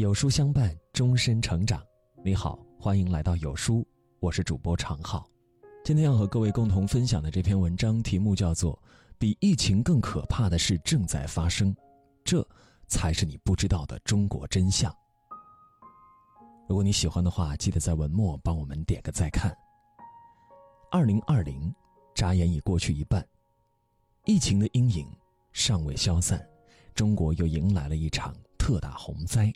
有书相伴，终身成长。你好，欢迎来到有书，我是主播常浩。今天要和各位共同分享的这篇文章题目叫做《比疫情更可怕的事正在发生》，这才是你不知道的中国真相。如果你喜欢的话，记得在文末帮我们点个再看。二零二零，眨眼已过去一半，疫情的阴影尚未消散，中国又迎来了一场特大洪灾。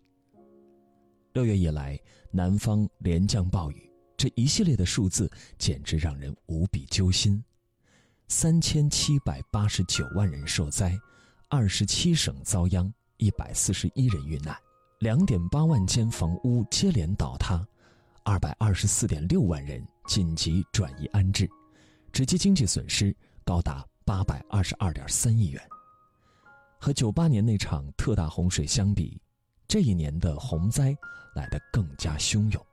六月以来，南方连降暴雨，这一系列的数字简直让人无比揪心。三千七百八十九万人受灾，二十七省遭殃，一百四十一人遇难，两点八万间房屋接连倒塌，二百二十四点六万人紧急转移安置，直接经济损失高达八百二十二点三亿元。和九八年那场特大洪水相比。这一年的洪灾来得更加汹涌，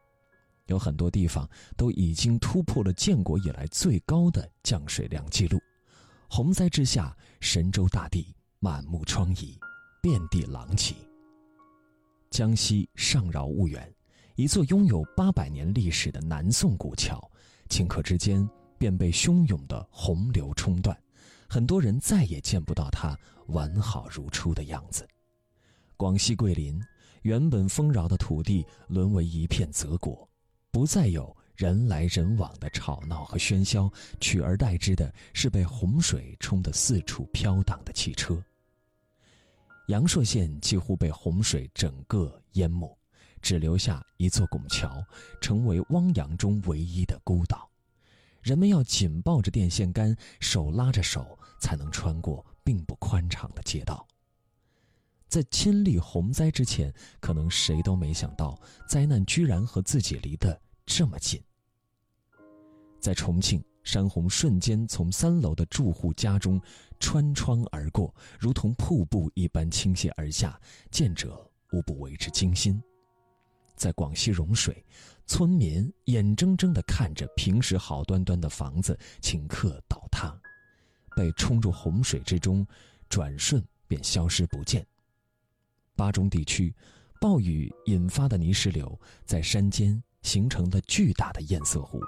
有很多地方都已经突破了建国以来最高的降水量记录。洪灾之下，神州大地满目疮痍，遍地狼藉。江西上饶婺源，一座拥有八百年历史的南宋古桥，顷刻之间便被汹涌的洪流冲断，很多人再也见不到它完好如初的样子。广西桂林，原本丰饶的土地沦为一片泽国，不再有人来人往的吵闹和喧嚣，取而代之的是被洪水冲得四处飘荡的汽车。阳朔县几乎被洪水整个淹没，只留下一座拱桥，成为汪洋中唯一的孤岛。人们要紧抱着电线杆，手拉着手，才能穿过并不宽敞的街道。在亲历洪灾之前，可能谁都没想到，灾难居然和自己离得这么近。在重庆，山洪瞬间从三楼的住户家中穿窗而过，如同瀑布一般倾泻而下，见者无不为之惊心。在广西融水，村民眼睁睁地看着平时好端端的房子顷刻倒塌，被冲入洪水之中，转瞬便消失不见。巴中地区，暴雨引发的泥石流在山间形成了巨大的堰塞湖，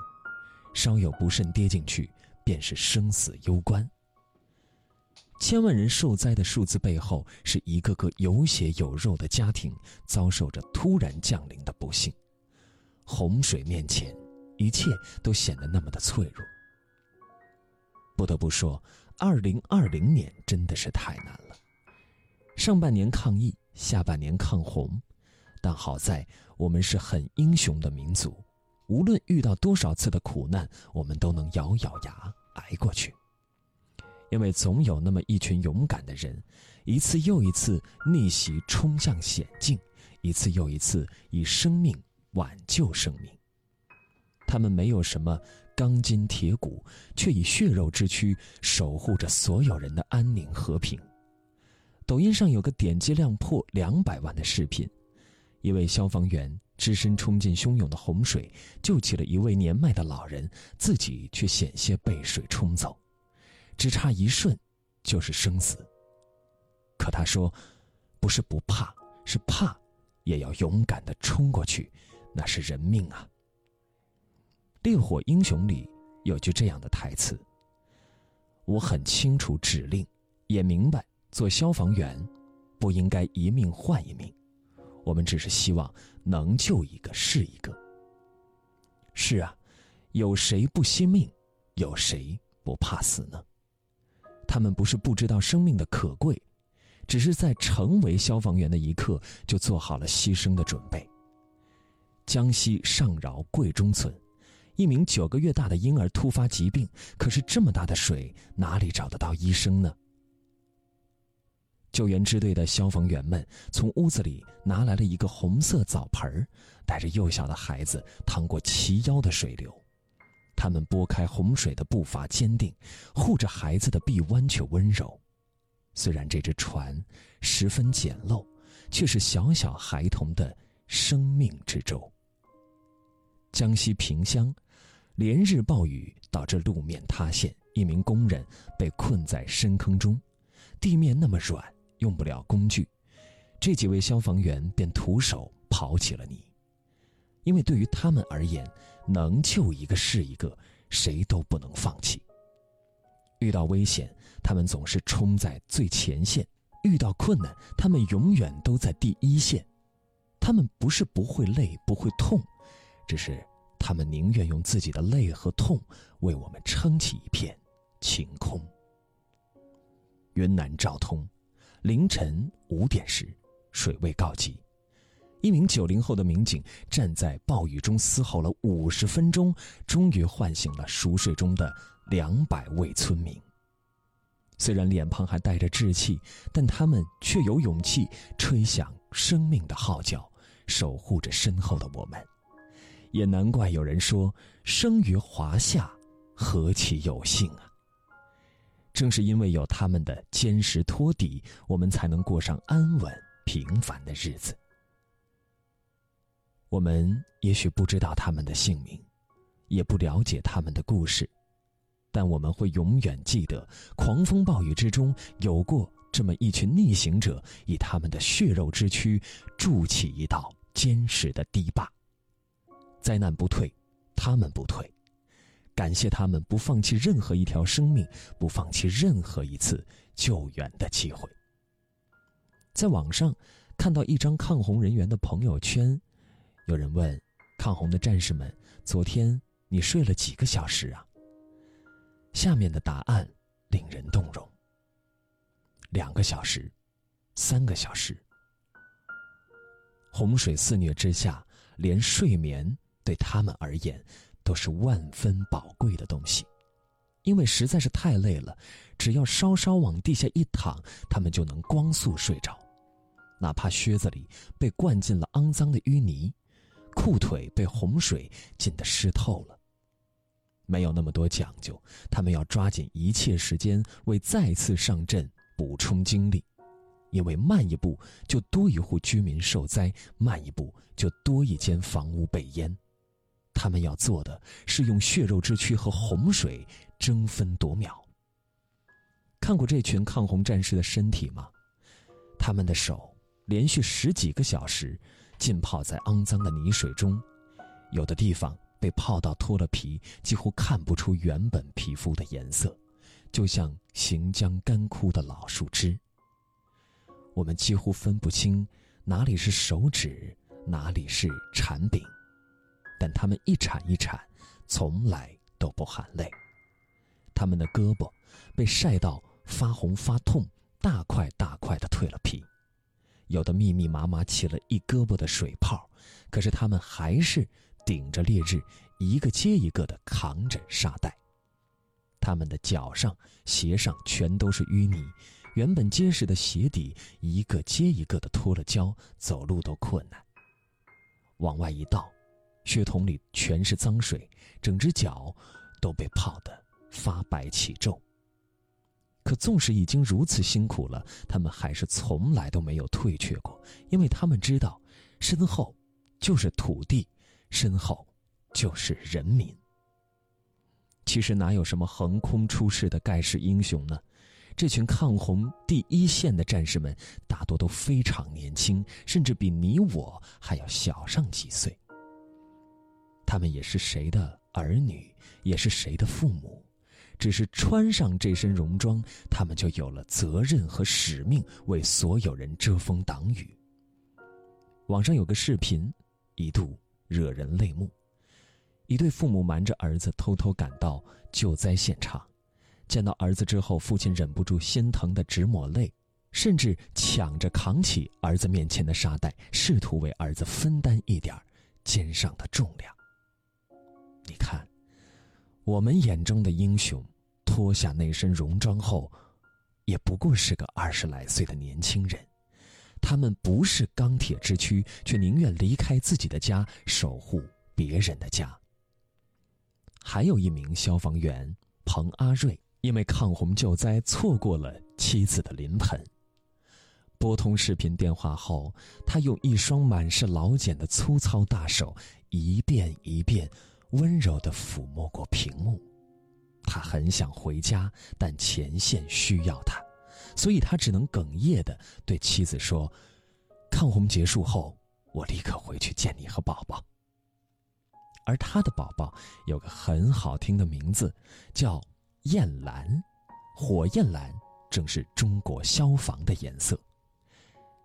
稍有不慎跌进去，便是生死攸关。千万人受灾的数字背后，是一个个有血有肉的家庭遭受着突然降临的不幸。洪水面前，一切都显得那么的脆弱。不得不说，二零二零年真的是太难了。上半年抗疫。下半年抗洪，但好在我们是很英雄的民族，无论遇到多少次的苦难，我们都能咬咬牙挨过去。因为总有那么一群勇敢的人，一次又一次逆袭冲向险境，一次又一次以生命挽救生命。他们没有什么钢筋铁骨，却以血肉之躯守护着所有人的安宁和平。抖音上有个点击量破两百万的视频，一位消防员只身冲进汹涌的洪水，救起了一位年迈的老人，自己却险些被水冲走，只差一瞬，就是生死。可他说，不是不怕，是怕，也要勇敢的冲过去，那是人命啊。《烈火英雄》里有句这样的台词：“我很清楚指令，也明白。”做消防员，不应该一命换一命，我们只是希望能救一个是一个。是啊，有谁不惜命，有谁不怕死呢？他们不是不知道生命的可贵，只是在成为消防员的一刻就做好了牺牲的准备。江西上饶贵中村，一名九个月大的婴儿突发疾病，可是这么大的水，哪里找得到医生呢？救援支队的消防员们从屋子里拿来了一个红色澡盆带着幼小的孩子趟过齐腰的水流。他们拨开洪水的步伐坚定，护着孩子的臂弯却温柔。虽然这只船十分简陋，却是小小孩童的生命之舟。江西萍乡，连日暴雨导致路面塌陷，一名工人被困在深坑中，地面那么软。用不了工具，这几位消防员便徒手刨起了泥，因为对于他们而言，能救一个是一个，谁都不能放弃。遇到危险，他们总是冲在最前线；遇到困难，他们永远都在第一线。他们不是不会累、不会痛，只是他们宁愿用自己的累和痛为我们撑起一片晴空。云南昭通，凌晨五点时，水位告急，一名九零后的民警站在暴雨中嘶吼了五十分钟，终于唤醒了熟睡中的两百位村民。虽然脸庞还带着稚气，但他们却有勇气吹响生命的号角，守护着身后的我们。也难怪有人说：“生于华夏，何其有幸啊！”正是因为有他们的坚实托底，我们才能过上安稳平凡的日子。我们也许不知道他们的姓名，也不了解他们的故事，但我们会永远记得，狂风暴雨之中有过这么一群逆行者，以他们的血肉之躯筑起一道坚实的堤坝。灾难不退，他们不退。感谢他们不放弃任何一条生命，不放弃任何一次救援的机会。在网上看到一张抗洪人员的朋友圈，有人问：“抗洪的战士们，昨天你睡了几个小时啊？”下面的答案令人动容：两个小时，三个小时。洪水肆虐之下，连睡眠对他们而言。都是万分宝贵的东西，因为实在是太累了，只要稍稍往地下一躺，他们就能光速睡着。哪怕靴子里被灌进了肮脏的淤泥，裤腿被洪水浸得湿透了，没有那么多讲究，他们要抓紧一切时间为再次上阵补充精力，因为慢一步就多一户居民受灾，慢一步就多一间房屋被淹。他们要做的是用血肉之躯和洪水争分夺秒。看过这群抗洪战士的身体吗？他们的手连续十几个小时浸泡在肮脏的泥水中，有的地方被泡到脱了皮，几乎看不出原本皮肤的颜色，就像行将干枯的老树枝。我们几乎分不清哪里是手指，哪里是铲柄。但他们一铲一铲，从来都不喊累。他们的胳膊被晒到发红发痛，大块大块的蜕了皮，有的密密麻麻起了一胳膊的水泡，可是他们还是顶着烈日，一个接一个的扛着沙袋。他们的脚上、鞋上全都是淤泥，原本结实的鞋底一个接一个的脱了胶，走路都困难。往外一倒。血桶里全是脏水，整只脚都被泡得发白起皱。可纵使已经如此辛苦了，他们还是从来都没有退却过，因为他们知道，身后就是土地，身后就是人民。其实哪有什么横空出世的盖世英雄呢？这群抗洪第一线的战士们，大多都非常年轻，甚至比你我还要小上几岁。他们也是谁的儿女，也是谁的父母，只是穿上这身戎装，他们就有了责任和使命，为所有人遮风挡雨。网上有个视频，一度惹人泪目：一对父母瞒着儿子偷偷赶到救灾现场，见到儿子之后，父亲忍不住心疼的直抹泪，甚至抢着扛起儿子面前的沙袋，试图为儿子分担一点肩上的重量。你看，我们眼中的英雄，脱下那身戎装后，也不过是个二十来岁的年轻人。他们不是钢铁之躯，却宁愿离开自己的家，守护别人的家。还有一名消防员彭阿瑞，因为抗洪救灾错过了妻子的临盆。拨通视频电话后，他用一双满是老茧的粗糙大手，一遍一遍。温柔地抚摸过屏幕，他很想回家，但前线需要他，所以他只能哽咽地对妻子说：“抗洪结束后，我立刻回去见你和宝宝。而他的宝宝有个很好听的名字，叫艳蓝，火焰蓝正是中国消防的颜色。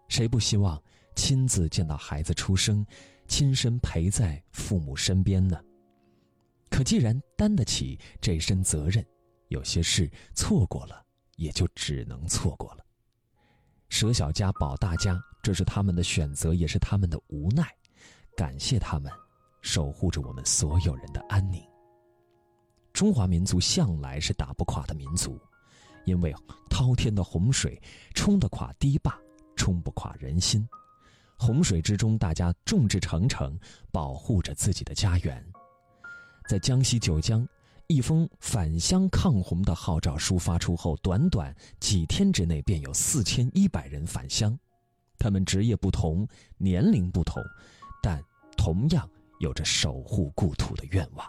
谁不希望亲自见到孩子出生，亲身陪在父母身边呢？可既然担得起这身责任，有些事错过了，也就只能错过了。舍小家保大家，这是他们的选择，也是他们的无奈。感谢他们。守护着我们所有人的安宁。中华民族向来是打不垮的民族，因为滔天的洪水冲得垮堤坝，冲不垮人心。洪水之中，大家众志成城，保护着自己的家园。在江西九江，一封返乡抗洪的号召书发出后，短短几天之内，便有四千一百人返乡。他们职业不同，年龄不同，但同样。有着守护故土的愿望。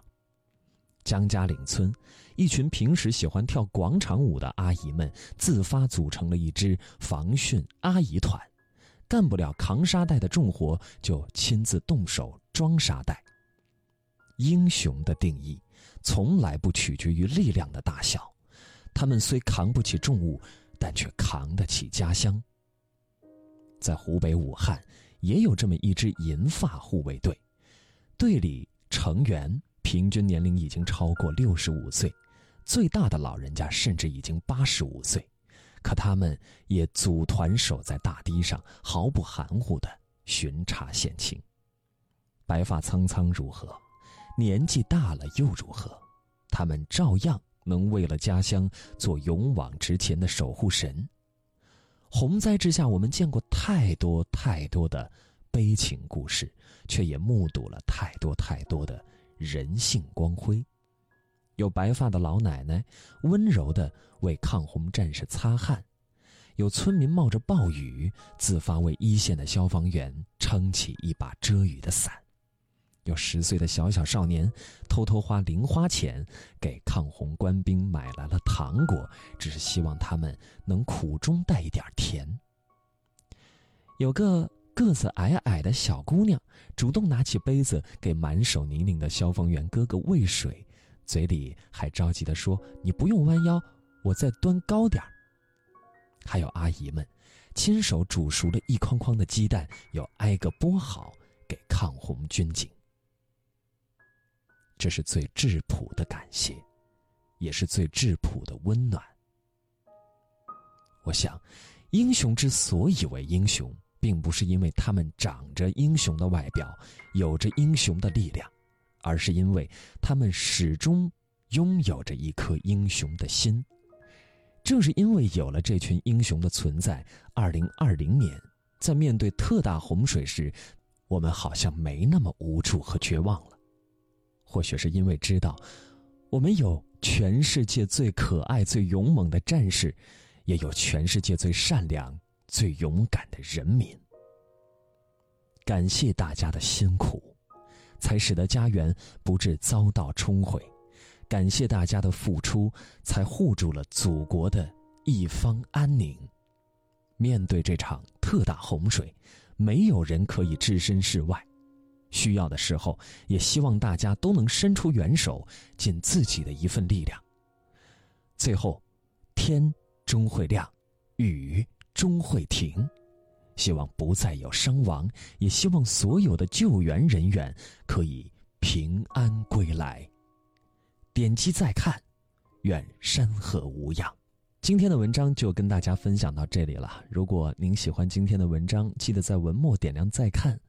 江家岭村，一群平时喜欢跳广场舞的阿姨们自发组成了一支防汛阿姨团，干不了扛沙袋的重活，就亲自动手装沙袋。英雄的定义，从来不取决于力量的大小，他们虽扛不起重物，但却扛得起家乡。在湖北武汉，也有这么一支银发护卫队。队里成员平均年龄已经超过六十五岁，最大的老人家甚至已经八十五岁，可他们也组团守在大堤上，毫不含糊地巡查险情。白发苍苍如何，年纪大了又如何，他们照样能为了家乡做勇往直前的守护神。洪灾之下，我们见过太多太多的。悲情故事，却也目睹了太多太多的人性光辉。有白发的老奶奶温柔地为抗洪战士擦汗，有村民冒着暴雨自发为一线的消防员撑起一把遮雨的伞，有十岁的小小少年偷偷花零花钱给抗洪官兵买来了糖果，只是希望他们能苦中带一点甜。有个。个子矮矮的小姑娘主动拿起杯子给满手泥泞的消防员哥哥喂水，嘴里还着急地说：“你不用弯腰，我再端高点儿。”还有阿姨们亲手煮熟了一筐筐的鸡蛋，又挨个剥好给抗洪军警。这是最质朴的感谢，也是最质朴的温暖。我想，英雄之所以为英雄。并不是因为他们长着英雄的外表，有着英雄的力量，而是因为他们始终拥有着一颗英雄的心。正是因为有了这群英雄的存在，二零二零年在面对特大洪水时，我们好像没那么无助和绝望了。或许是因为知道，我们有全世界最可爱、最勇猛的战士，也有全世界最善良。最勇敢的人民，感谢大家的辛苦，才使得家园不致遭到冲毁；感谢大家的付出，才护住了祖国的一方安宁。面对这场特大洪水，没有人可以置身事外，需要的时候，也希望大家都能伸出援手，尽自己的一份力量。最后，天终会亮，雨。终会停，希望不再有伤亡，也希望所有的救援人员可以平安归来。点击再看，愿山河无恙。今天的文章就跟大家分享到这里了。如果您喜欢今天的文章，记得在文末点亮再看，